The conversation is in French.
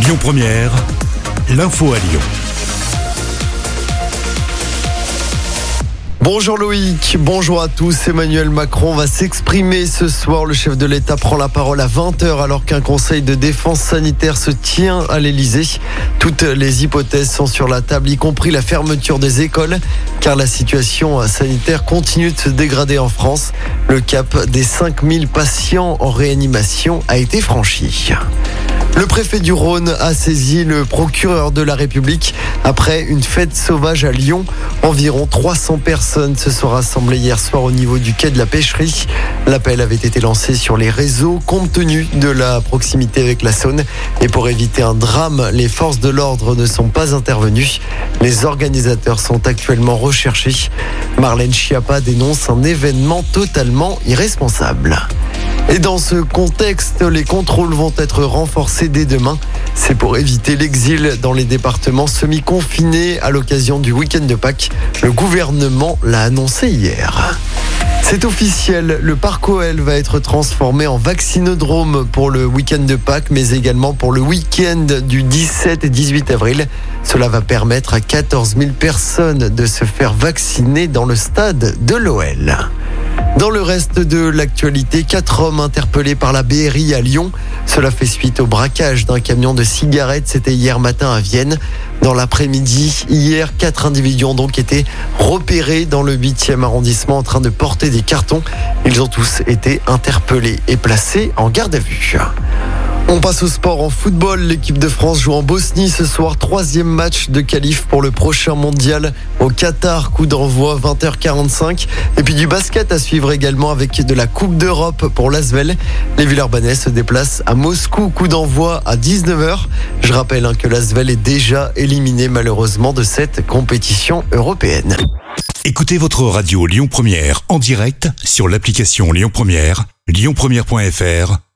Lyon Première, l'info à Lyon. Bonjour Loïc, bonjour à tous. Emmanuel Macron va s'exprimer ce soir. Le chef de l'État prend la parole à 20h alors qu'un conseil de défense sanitaire se tient à l'Elysée. Toutes les hypothèses sont sur la table, y compris la fermeture des écoles, car la situation sanitaire continue de se dégrader en France. Le cap des 5000 patients en réanimation a été franchi. Le préfet du Rhône a saisi le procureur de la République après une fête sauvage à Lyon. Environ 300 personnes se sont rassemblées hier soir au niveau du quai de la pêcherie. L'appel avait été lancé sur les réseaux compte tenu de la proximité avec la Saône. Et pour éviter un drame, les forces de l'ordre ne sont pas intervenues. Les organisateurs sont actuellement recherchés. Marlène Schiappa dénonce un événement totalement irresponsable. Et dans ce contexte, les contrôles vont être renforcés dès demain. C'est pour éviter l'exil dans les départements semi-confinés à l'occasion du week-end de Pâques. Le gouvernement l'a annoncé hier. C'est officiel, le parc OL va être transformé en vaccinodrome pour le week-end de Pâques, mais également pour le week-end du 17 et 18 avril. Cela va permettre à 14 000 personnes de se faire vacciner dans le stade de l'OL. Dans le reste de l'actualité, quatre hommes interpellés par la BRI à Lyon. Cela fait suite au braquage d'un camion de cigarettes. C'était hier matin à Vienne. Dans l'après-midi, hier, quatre individus ont donc été repérés dans le 8e arrondissement en train de porter des cartons. Ils ont tous été interpellés et placés en garde à vue. On passe au sport en football. L'équipe de France joue en Bosnie ce soir. Troisième match de qualif pour le prochain mondial au Qatar. Coup d'envoi 20h45. Et puis du basket à suivre également avec de la Coupe d'Europe pour l'Asvel. Les Villeurbanais se déplacent à Moscou. Coup d'envoi à 19h. Je rappelle hein, que l'Asvel est déjà éliminé malheureusement de cette compétition européenne. Écoutez votre radio Lyon Première en direct sur l'application Lyon Première, lyonpremière.fr